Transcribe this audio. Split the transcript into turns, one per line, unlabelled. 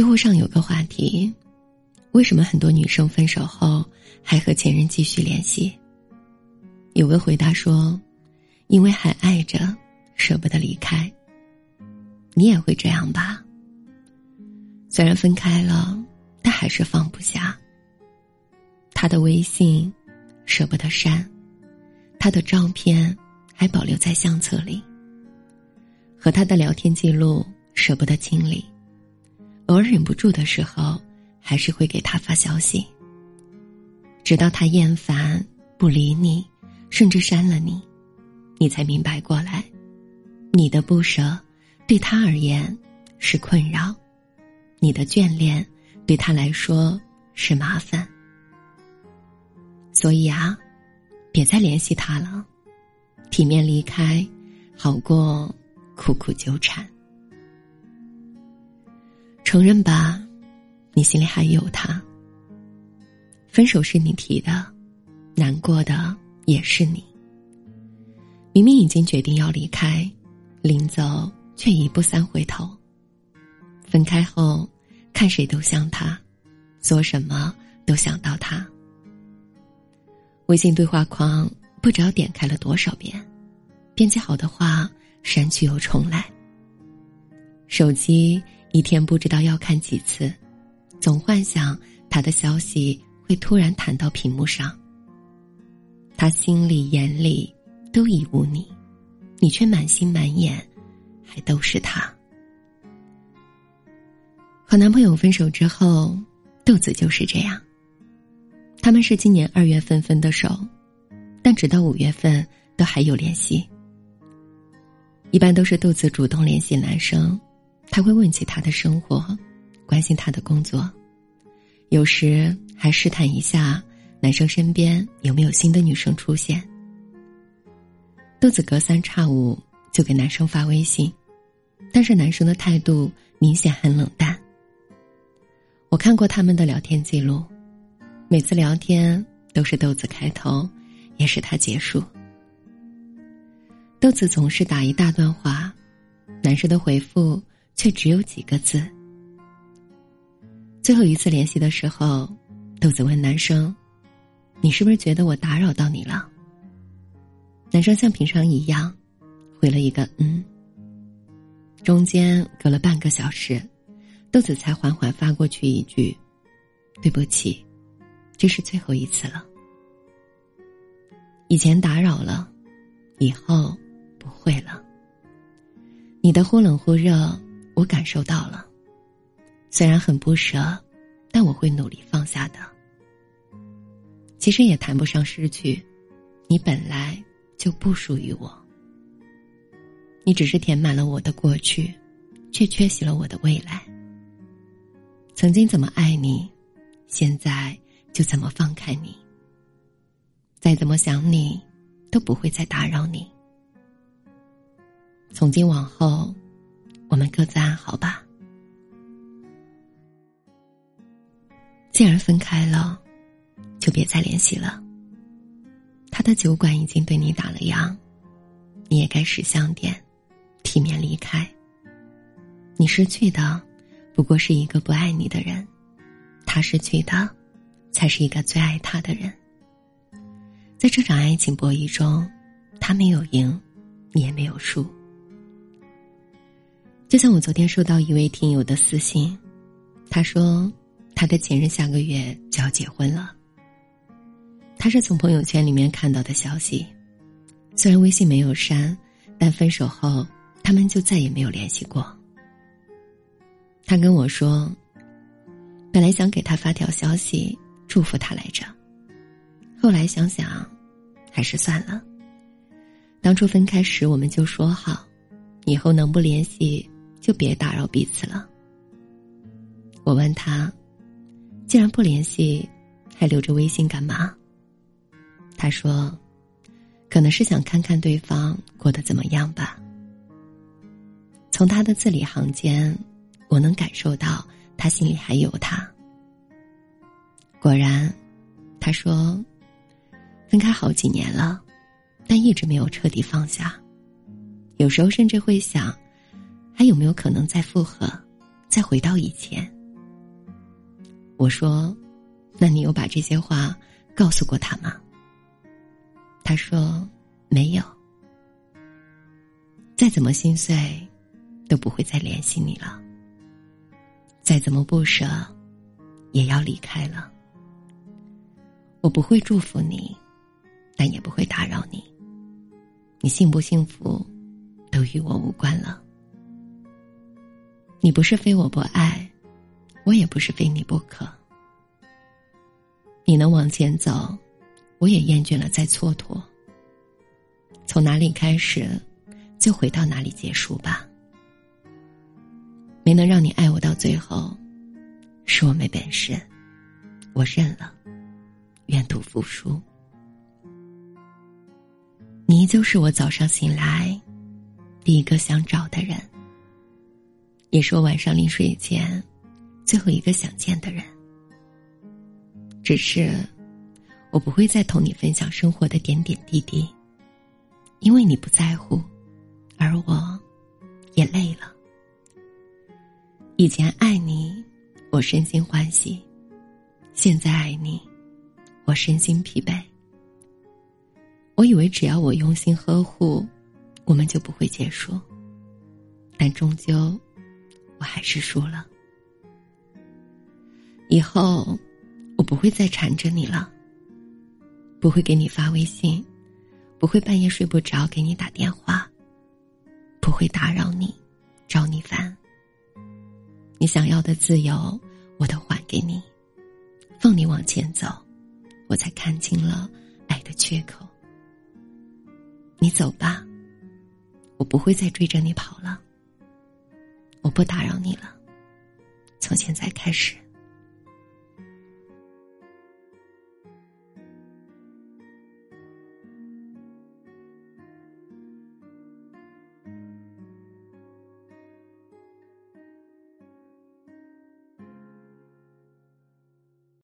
知乎上有个话题：为什么很多女生分手后还和前任继续联系？有个回答说：“因为还爱着，舍不得离开。”你也会这样吧？虽然分开了，但还是放不下。他的微信舍不得删，他的照片还保留在相册里，和他的聊天记录舍不得清理。偶尔忍不住的时候，还是会给他发消息，直到他厌烦不理你，甚至删了你，你才明白过来，你的不舍对他而言是困扰，你的眷恋对他来说是麻烦。所以啊，别再联系他了，体面离开，好过苦苦纠缠。承认吧，你心里还有他。分手是你提的，难过的也是你。明明已经决定要离开，临走却一步三回头。分开后，看谁都像他，做什么都想到他。微信对话框不知道点开了多少遍，编辑好的话删去又重来。手机。一天不知道要看几次，总幻想他的消息会突然弹到屏幕上。他心里眼里都已无你，你却满心满眼还都是他。和男朋友分手之后，豆子就是这样。他们是今年二月份分的手，但直到五月份都还有联系。一般都是豆子主动联系男生。他会问起他的生活，关心他的工作，有时还试探一下男生身边有没有新的女生出现。豆子隔三差五就给男生发微信，但是男生的态度明显很冷淡。我看过他们的聊天记录，每次聊天都是豆子开头，也是他结束。豆子总是打一大段话，男生的回复。却只有几个字。最后一次联系的时候，豆子问男生：“你是不是觉得我打扰到你了？”男生像平常一样，回了一个“嗯”。中间隔了半个小时，豆子才缓缓发过去一句：“对不起，这是最后一次了。以前打扰了，以后不会了。你的忽冷忽热。”我感受到了，虽然很不舍，但我会努力放下的。其实也谈不上失去，你本来就不属于我。你只是填满了我的过去，却缺席了我的未来。曾经怎么爱你，现在就怎么放开你。再怎么想你，都不会再打扰你。从今往后。我们各自安好吧。既然分开了，就别再联系了。他的酒馆已经对你打了烊，你也该识相点，体面离开。你失去的，不过是一个不爱你的人；他失去的，才是一个最爱他的人。在这场爱情博弈中，他没有赢，你也没有输。就像我昨天收到一位听友的私信，他说他的前任下个月就要结婚了。他是从朋友圈里面看到的消息，虽然微信没有删，但分手后他们就再也没有联系过。他跟我说，本来想给他发条消息祝福他来着，后来想想，还是算了。当初分开时我们就说好，以后能不联系。就别打扰彼此了。我问他：“既然不联系，还留着微信干嘛？”他说：“可能是想看看对方过得怎么样吧。”从他的字里行间，我能感受到他心里还有他。果然，他说：“分开好几年了，但一直没有彻底放下，有时候甚至会想。”还有没有可能再复合，再回到以前？我说：“那你有把这些话告诉过他吗？”他说：“没有。”再怎么心碎，都不会再联系你了。再怎么不舍，也要离开了。我不会祝福你，但也不会打扰你。你幸不幸福，都与我无关了。你不是非我不爱，我也不是非你不可。你能往前走，我也厌倦了再蹉跎。从哪里开始，就回到哪里结束吧。没能让你爱我到最后，是我没本事，我认了。愿赌服输。你依旧是我早上醒来第一个想找的人，也是我晚上临睡前最后一个想见的人。只是我不会再同你分享生活的点点滴滴，因为你不在乎，而我也累了。以前爱你，我身心欢喜；现在爱你。我身心疲惫，我以为只要我用心呵护，我们就不会结束。但终究，我还是输了。以后，我不会再缠着你了，不会给你发微信，不会半夜睡不着给你打电话，不会打扰你，找你烦。你想要的自由，我都还给你，放你往前走。我才看清了爱的缺口。你走吧，我不会再追着你跑了。我不打扰你了，从现在开始。